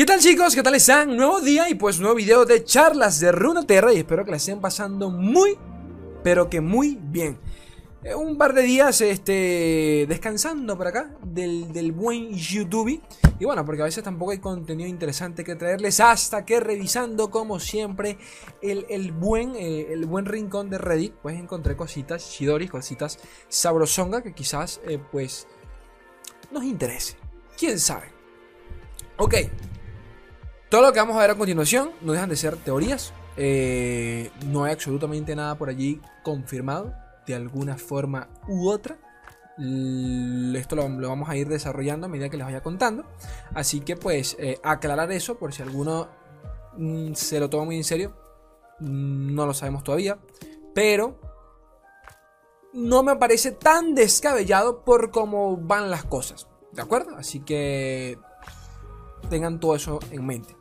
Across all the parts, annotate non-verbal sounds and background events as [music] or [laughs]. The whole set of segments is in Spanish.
¿Qué tal chicos? ¿Qué tal están? Nuevo día y pues nuevo video de charlas de Runeterra y espero que la estén pasando muy, pero que muy bien. Eh, un par de días este, descansando por acá del, buen YouTube. Y bueno, porque a veces tampoco hay contenido interesante que traerles hasta que revisando como siempre el, buen, eh, el buen rincón de Reddit, pues encontré cositas chidoris, cositas sabrosonga que quizás eh, pues nos interese. ¿Quién sabe? Ok, todo lo que vamos a ver a continuación no dejan de ser teorías. Eh, no hay absolutamente nada por allí confirmado de alguna forma u otra. Esto lo, vamos a ir desarrollando a medida que les vaya contando. Así que pues eh, aclarar eso por si alguno mm, se lo toma muy en serio. Mm, no lo sabemos todavía. Pero no me parece tan descabellado por cómo van las cosas. ¿De acuerdo? Así que tengan todo eso en mente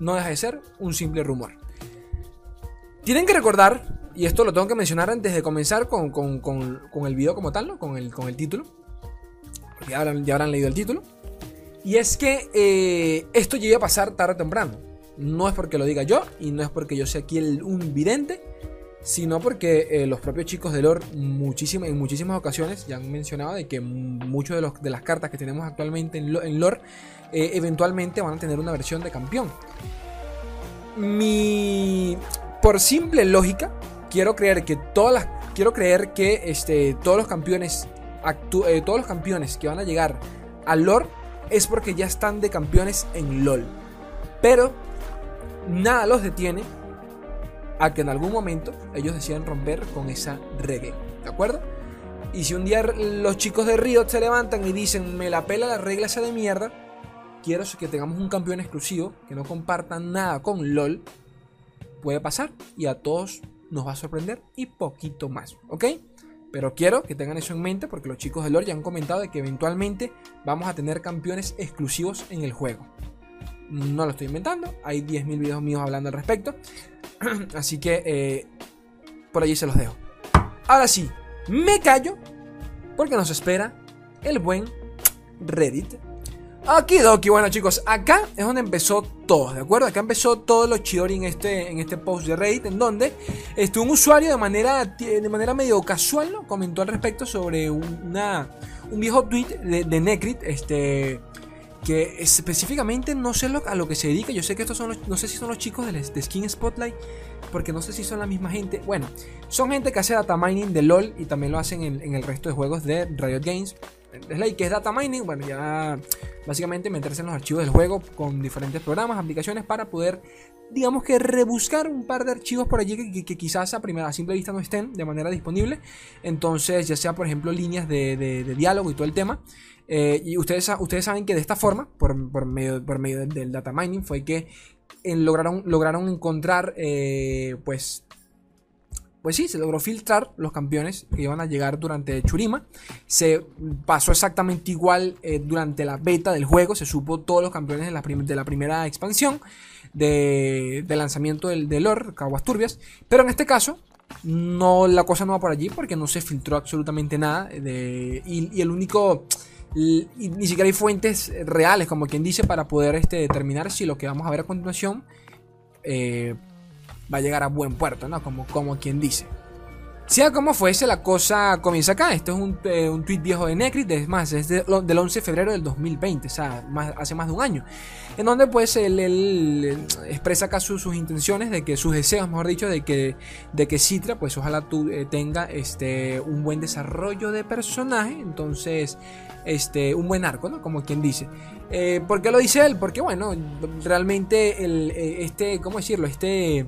no deja de ser un simple rumor. Tienen que recordar, y esto lo tengo que mencionar antes de comenzar con, el video como tal, con, el, con el título. Ya habrán, leído el título. Y es que eh, esto llega a pasar tarde o temprano. No es porque lo diga yo y no es porque yo sea aquí un vidente, sino porque eh, los propios chicos de lore en muchísimas ocasiones ya han mencionado de que muchas de, de las cartas que tenemos actualmente en, en lore eh, eventualmente van a tener una versión de campeón. Mi. Por simple lógica, quiero creer que todas las. Quiero creer que este, todos los campeones. Eh, todos los campeones que van a llegar al lore es porque ya están de campeones en LOL. Pero nada los detiene a que en algún momento ellos decidan romper con esa regla. ¿De acuerdo? Y si un día los chicos de Riot se levantan y dicen, me la pela la regla esa de mierda, quiero que tengamos un campeón exclusivo que no comparta nada con LOL, puede pasar y a todos nos va a sorprender y poquito más, ¿ok? Pero quiero que tengan eso en mente porque los chicos de LOL ya han comentado de que eventualmente vamos a tener campeones exclusivos en el juego. No lo estoy inventando, hay 10.000 videos míos hablando al respecto. [clears throat] Así que eh, por allí se los dejo. Ahora sí, me callo porque nos espera el buen Reddit Aquí Doki, bueno chicos, acá es donde empezó todo, ¿de acuerdo? Acá empezó todo lo chidori en este, en este post de Reddit, en donde este, un usuario de manera, de manera medio casual ¿no? comentó al respecto sobre una, un viejo tweet de, de Necrit, este, que específicamente no sé a lo que se dedica. Yo sé que estos son los, no sé si son los chicos de, Skin Spotlight, porque no sé si son la misma gente. Bueno, son gente que hace data mining de LOL y también lo hacen en, el resto de juegos de Riot Games. Slay, que es data mining, bueno, ya básicamente meterse en los archivos del juego con diferentes programas, aplicaciones para poder, digamos que rebuscar un par de archivos por allí que, quizás a primera simple vista no estén de manera disponible. Entonces, ya sea por ejemplo líneas de, diálogo y todo el tema. Eh, y ustedes, ustedes saben que de esta forma, por, medio, por medio del, data mining, fue que lograron, lograron encontrar eh, pues pues sí, se logró filtrar los campeones que iban a llegar durante Churima. Se pasó exactamente igual eh, durante la beta del juego. Se supo todos los campeones de la, de la primera expansión de, lanzamiento del, del lore, Caguas Turbias. Pero en este caso, no, la cosa no va por allí porque no se filtró absolutamente nada. De, y, el único. Ni siquiera hay fuentes reales, como quien dice, para poder este, determinar si lo que vamos a ver a continuación. Eh, va a llegar a buen puerto, ¿no? Como, como quien dice. Sea como fuese, la cosa comienza acá. Esto es un, eh, un tweet viejo de Necrit, es más, es del 11 de febrero del 2020, o sea, hace más de un año. En donde pues él, expresa acá sus intenciones, de que sus deseos, mejor dicho, de que, de que Citra, pues ojalá tú, eh, tenga este, un buen desarrollo de personaje, entonces, este, un buen arco, ¿no? Como quien dice. Eh, ¿Por qué lo dice él? Porque bueno, realmente este, ¿cómo decirlo? Este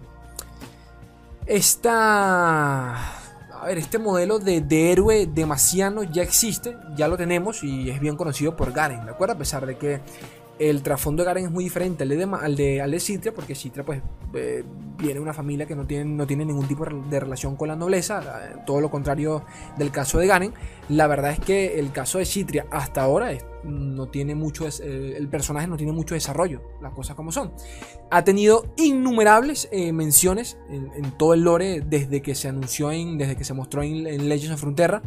esta, a ver, este modelo de, héroe demasiado ya existe, ya lo tenemos y es bien conocido por Garen, ¿de acuerdo? A pesar de que el trasfondo de Garen es muy diferente al de, al de, porque Citra pues eh, viene de una familia que no tiene, no tiene ningún tipo de relación con la nobleza, eh, todo lo contrario del caso de Garen. La verdad es que el caso de Citria hasta ahora no tiene mucho, eh, el personaje no tiene mucho desarrollo, las cosas como son. Ha tenido innumerables menciones en, todo el lore desde que se anunció, en, desde que se mostró en, en Legends of Frontera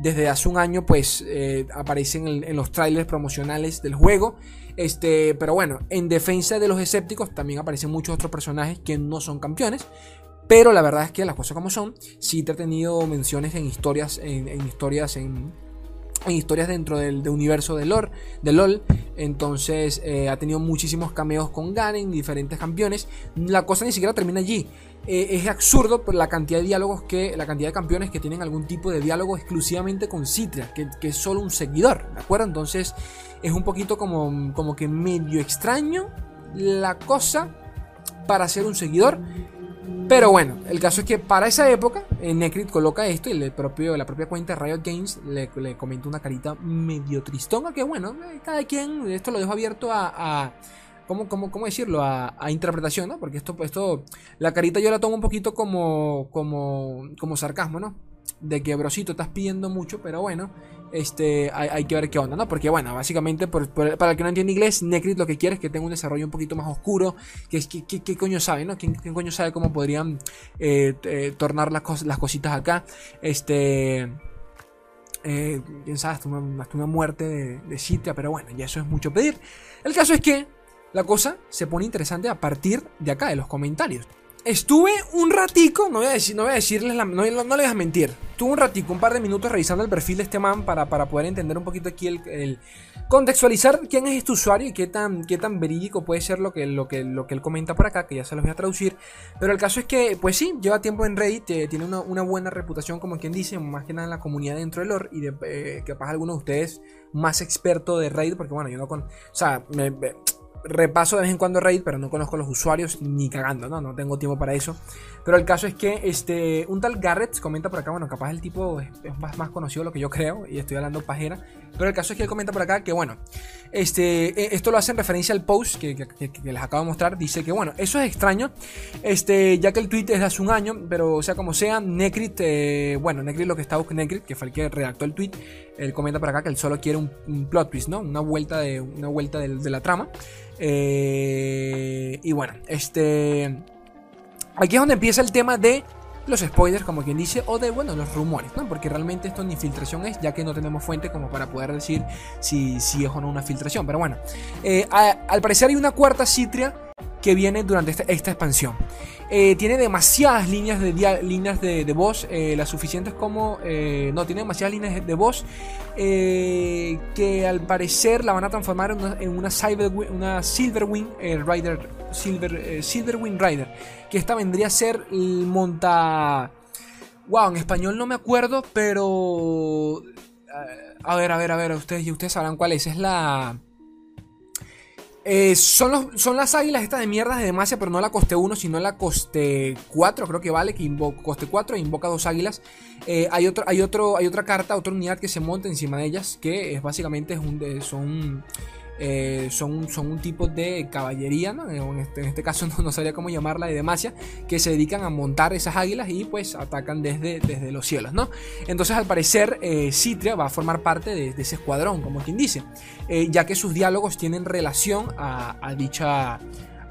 desde hace un año pues eh, aparecen en, los trailers promocionales del juego. Este, pero bueno, en defensa de los escépticos también aparecen muchos otros personajes que no son campeones. Pero la verdad es que las cosas como son, sí te he tenido menciones en historias, en, historias, en, historias dentro del, universo de, lore, de LOL. Entonces eh, ha tenido muchísimos cameos con Ganen, diferentes campeones. La cosa ni siquiera termina allí. Eh, es absurdo por la cantidad de diálogos que, la cantidad de campeones que tienen algún tipo de diálogo exclusivamente con Citra, que, que es solo un seguidor, ¿de acuerdo? Entonces es un poquito como, como que medio extraño la cosa para ser un seguidor. Pero bueno, el caso es que para esa época, eh, Necrit coloca esto y el propio, la propia cuenta Riot Games le, le comenta una carita medio tristona. Que bueno, eh, cada quien, esto lo dejo abierto a. ¿cómo, cómo, cómo, decirlo? A, interpretación, ¿no? Porque esto, esto, la carita yo la tomo un poquito como, como, como sarcasmo, ¿no? De que, brosito, estás pidiendo mucho, pero bueno, este, hay, que ver qué onda, ¿no? Porque bueno, básicamente, para el que no entiende inglés, Necrit lo que quiere es que tenga un desarrollo un poquito más oscuro, que es que, ¿qué coño sabe, ¿no? ¿Quién, coño sabe cómo podrían eh, tornar las, las cositas acá? Este... Eh, quién sabe, hasta una, muerte de, de pero bueno, ya eso es mucho pedir. El caso es que la cosa se pone interesante a partir de acá, de los comentarios. Estuve un ratico, no voy a, decir, no voy a decirles, no, no, les voy a mentir. Estuve un ratico, un par de minutos revisando el perfil de este man para, para poder entender un poquito aquí el, contextualizar quién es este usuario y qué tan, qué tan verídico puede ser lo que, lo, que, lo que él comenta por acá, que ya se los voy a traducir. Pero el caso es que, pues sí, lleva tiempo en Reddit, eh, tiene una, buena reputación, como quien dice, más que nada en la comunidad dentro del lore y de, eh, capaz algunos de ustedes más experto de Reddit, porque bueno, yo no con. O sea, me repaso de vez en cuando Raid, pero no conozco los usuarios ni cagando, ¿no? No tengo tiempo para eso. Pero el caso es que este, un tal Garrett comenta por acá, bueno, capaz el tipo es, más, más conocido de lo que yo creo, y estoy hablando pajera. Pero el caso es que él comenta por acá que, bueno, este, e, esto lo hace en referencia al post que, les acabo de mostrar. Dice que, bueno, eso es extraño, este, ya que el tweet es de hace un año, pero sea como sea, Necrit, eh, bueno, Necrit lo que está buscando, Necrit, que fue el que redactó el tweet, él comenta por acá que él solo quiere un, plot twist, ¿no? Una vuelta de, una vuelta de la trama. Eh, y bueno, este. Aquí es donde empieza el tema de los spoilers, como quien dice, o de, bueno, los rumores, ¿no? Porque realmente esto ni filtración es, ya que no tenemos fuente como para poder decir si, si es o no una filtración. Pero bueno, eh, al parecer hay una cuarta citria que viene durante esta, expansión. Eh, tiene demasiadas líneas de, líneas de, voz, eh, las suficientes como... Eh, no, tiene demasiadas líneas de voz que al parecer la van a transformar en una, en una, una Silverwing Rider, Silver, Silverwing Rider, que esta vendría a ser monta... Wow, en español no me acuerdo, pero... A ver, a ver, a ver, ustedes, ustedes sabrán cuál es. Es la... Eh, son, son las águilas estas de mierda de Demacia, pero no la coste 1, sino la coste 4, creo que vale, que coste 4 e invoca dos águilas. Eh, hay, otro, hay, otro, hay otra carta, otra unidad que se monta encima de ellas, que es básicamente es un, son eh, son, son un tipo de caballería, este, en, este, caso [laughs] no, sabría cómo llamarla, de Demacia, que se dedican a montar esas águilas y pues atacan desde, desde los cielos, ¿no? Entonces al parecer eh, Citria va a formar parte de, ese escuadrón, como quien dice, eh, ya que sus diálogos tienen relación a, dicha...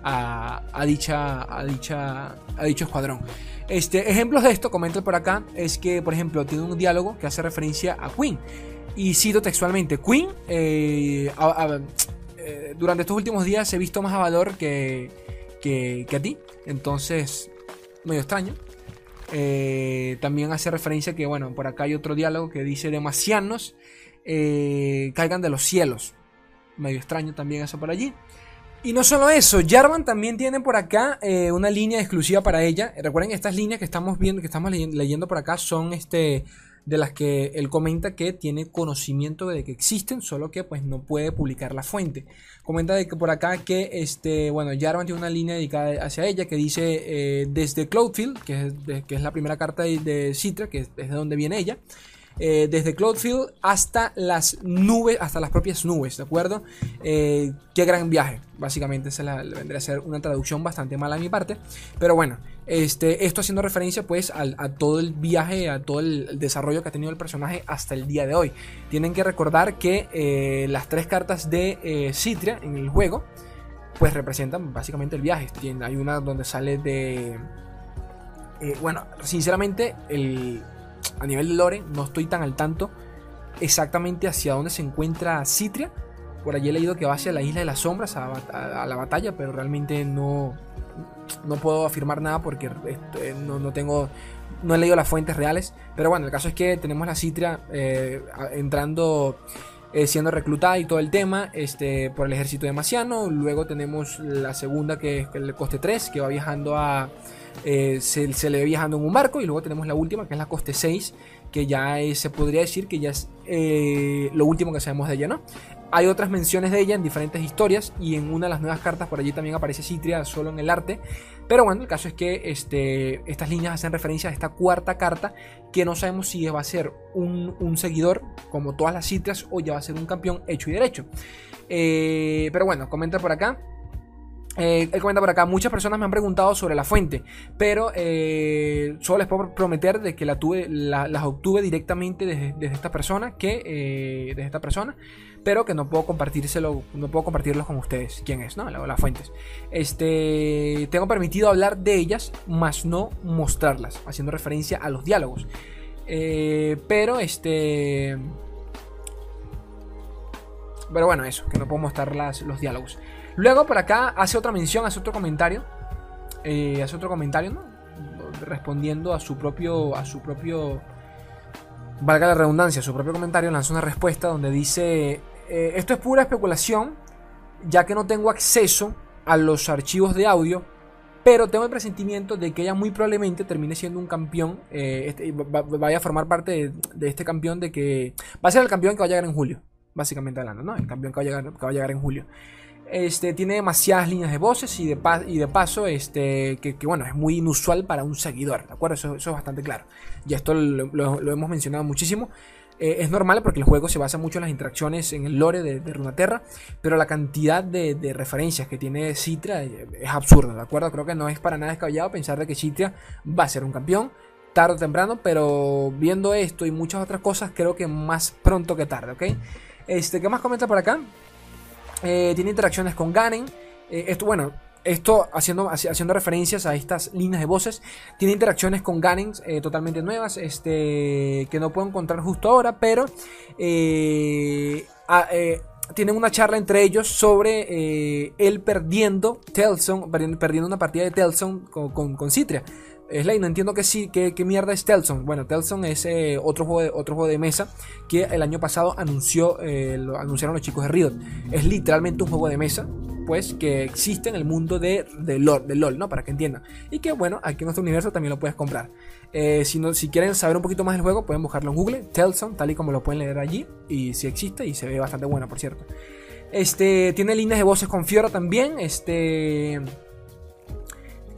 A, dicha, a, dicha, a dicho escuadrón. Este, ejemplos de esto, comento por acá, es que, por ejemplo, tiene un diálogo que hace referencia a Queen. Y cito textualmente, Queen, eh, eh, durante estos últimos días he visto más a Valor que, que, a ti. Entonces, medio extraño. Eh, también hace referencia que, bueno, por acá hay otro diálogo que dice demasianos caigan de los cielos. Medio extraño también eso por allí. Y no solo eso, Jarvan también tiene por acá una línea exclusiva para ella. Recuerden, estas líneas que estamos viendo, que estamos leyendo por acá son este de las que él comenta que tiene conocimiento de que existen, solo que pues no puede publicar la fuente. Comenta de que por acá que este, bueno, Jarvan tiene una línea dedicada hacia ella que dice eh, desde Cloudfield, que es, que es, la primera carta de, Citra, que es de donde viene ella. Eh, desde Cloudfield hasta las nubes, hasta las propias nubes, ¿de acuerdo? Eh, qué gran viaje, básicamente se la, vendría a ser una traducción bastante mala a mi parte, pero bueno, este, esto haciendo referencia pues a todo el viaje, a todo el, desarrollo que ha tenido el personaje hasta el día de hoy. Tienen que recordar que eh, las tres cartas de Citria en el juego pues representan básicamente el viaje. Hay una donde sale de... bueno, sinceramente el a nivel de lore, no estoy tan al tanto exactamente hacia dónde se encuentra Citria. Por allí he leído que va hacia la isla de las sombras, a, la batalla, pero realmente no, no puedo afirmar nada porque eh, no, no tengo. No he leído las fuentes reales. Pero bueno, el caso es que tenemos la Citria eh, entrando. eh, siendo reclutada y todo el tema este, por el ejército de Maciano. Luego tenemos la segunda que es el coste 3, que va viajando a. eh, se, le ve viajando en un barco. Y luego tenemos la última, que es la coste 6, que ya es- se podría decir que ya es eh, lo último que sabemos de ella, ¿no? Hay otras menciones de ella en diferentes historias y en una de las nuevas cartas por allí también aparece Citria solo en el arte. Pero bueno, el caso es que este, estas líneas hacen referencia a esta cuarta carta que no sabemos si va a ser un, un seguidor como todas las Citrias o ya va a ser un campeón hecho y derecho. Eh, pero bueno, comenta por acá. Eh, él comenta por acá, muchas personas me han preguntado sobre la fuente, pero eh, solo les puedo prometer de que la tuve, la- las obtuve directamente desde, esta persona, que eh, desde esta persona, pero que no puedo compartírselo, no puedo compartirlos con ustedes, quién es, ¿no? La- las fuentes. Este, tengo permitido hablar de ellas, más no mostrarlas, haciendo referencia a los diálogos. Eh, pero este, pero bueno, eso, que no puedo mostrar los diálogos. Luego por acá hace otra mención, hace otro comentario. eh, hace otro comentario, ¿no? Respondiendo a su propio. A su propio. Valga la redundancia, su propio comentario lanza una respuesta donde dice. eh, esto es pura especulación. Ya que no tengo acceso a los archivos de audio. Pero tengo el presentimiento de que ella muy probablemente termine siendo un campeón. eh, este, va- vaya a formar parte de, de este campeón de que. Va a ser el campeón que va a llegar en julio. Básicamente hablando, ¿no? El campeón que va a llegar, que va a llegar en julio. Este, tiene demasiadas líneas de voces y de, paso, este, que, bueno, es muy inusual para un seguidor, ¿de acuerdo? Eso, es bastante claro. Y esto lo, hemos mencionado muchísimo. Eh, es normal porque el juego se basa mucho en las interacciones en el lore de, de Runaterra, pero la cantidad de, referencias que tiene Citra eh, es absurda, ¿de acuerdo? Creo que no es para nada descabellado pensar de que Citra va a ser un campeón tarde o temprano, pero viendo esto y muchas otras cosas, creo que más pronto que tarde. Este, ¿qué más comenta por acá? Eh, tiene interacciones con Ganen. Eh, esto, bueno, esto haciendo, haci- haciendo referencias a estas líneas de voces. Tiene interacciones con Ganen eh, totalmente nuevas. Este, que no puedo encontrar justo ahora. Pero tienen una charla entre ellos sobre él perdiendo Telson, perdiendo una partida de Telson con, con, con Citria. Slay, no entiendo qué, sí, qué mierda es Telson. Bueno, Telson es eh, otro, juego de, otro juego de mesa que el año pasado anunció, eh, anunciaron los chicos de Riot. Es literalmente un juego de mesa, pues, que existe en el mundo de, de, LOL, de LOL, ¿no? Para que entiendan. Y que, bueno, aquí en nuestro universo también lo puedes comprar. Eh, si, no, si quieren saber un poquito más del juego, pueden buscarlo en Google, Telson, tal y como lo pueden leer allí. Y si existe, y se ve bastante bueno, por cierto. Este, tiene líneas de voces con Fiora también. Este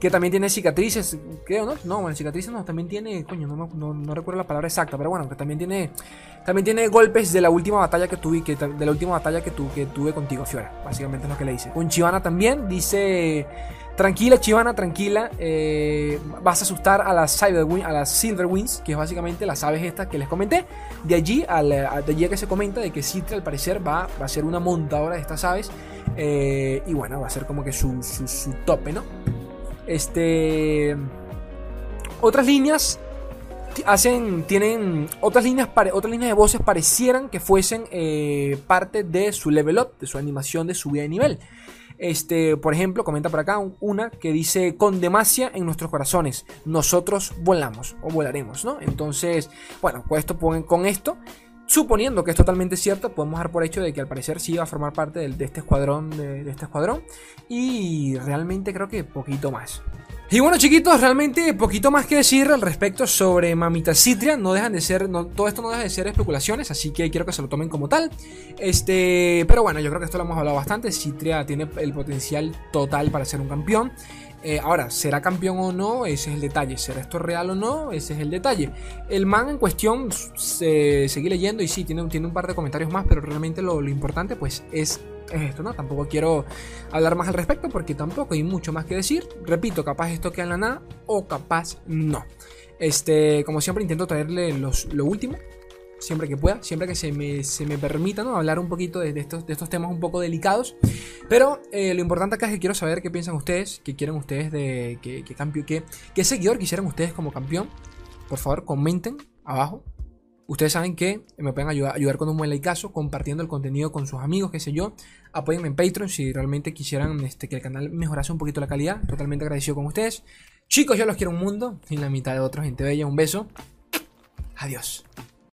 que también tiene cicatrices, creo, ¿no? No, bueno, cicatrices no, también tiene, coño, no, no- no recuerdo la palabra exacta, pero bueno, que también tiene, también tiene golpes de la última batalla que tuve, de la última batalla que, tu- que tuve contigo, Fiora, básicamente es lo que le dice. Con Chivana también, dice, tranquila, Chivana, tranquila, eh, vas a asustar a las, Cyberwing- a las Silverwings, que es básicamente las aves estas que les comenté, de allí, al, a- de allí que se comenta de que Citra al parecer va, va a ser una montadora de estas aves, eh, y bueno, va a ser como que su, su tope, ¿no? Este. Otras líneas hacen. Tienen. Otras líneas, otras líneas de voces parecieran que fuesen eh, parte de su level up, de su animación de subida de nivel. Este, por ejemplo, comenta por acá un- una que dice con demasia en nuestros corazones, nosotros volamos o volaremos, ¿no? Entonces, bueno, con esto, con esto, suponiendo que es totalmente cierto, podemos dar por hecho de que al parecer sí va a formar parte de, este escuadrón, de, este escuadrón, y realmente creo que poquito más. Y bueno chiquitos, realmente poquito más que decir al respecto sobre Mamita Citria. No dejan de ser, todo esto no deja de ser especulaciones, así que quiero que se lo tomen como tal. Este, pero bueno, yo creo que esto lo hemos hablado bastante. Citria tiene el potencial total para ser un campeón. Eh, ahora, ¿será campeón o no? Ese es el detalle. ¿Será esto real o no? Ese es el detalle. El man en cuestión, se, seguí leyendo y sí, tiene, tiene un par de comentarios más, pero realmente lo, lo importante pues es, es esto, ¿no? Tampoco quiero hablar más al respecto porque tampoco hay mucho más que decir. Repito, capaz esto queda en la nada o capaz no. Este, como siempre intento traerle los, lo último, siempre que pueda, siempre que se me, se me permita ¿no? hablar un poquito de, estos, de estos temas un poco delicados. Pero eh, lo importante acá es que quiero saber qué piensan ustedes, qué quieren ustedes de qué, qué, cambio, qué, qué seguidor quisieran ustedes como campeón. Por favor, comenten abajo. Ustedes saben que me pueden ayudar, ayudar con un buen likeazo, compartiendo el contenido con sus amigos, qué sé yo. Apóyenme en Patreon si realmente quisieran este, que el canal mejorase un poquito la calidad. Totalmente agradecido con ustedes. Chicos, yo los quiero un mundo. Y la mitad de otros, gente bella. Un beso. Adiós.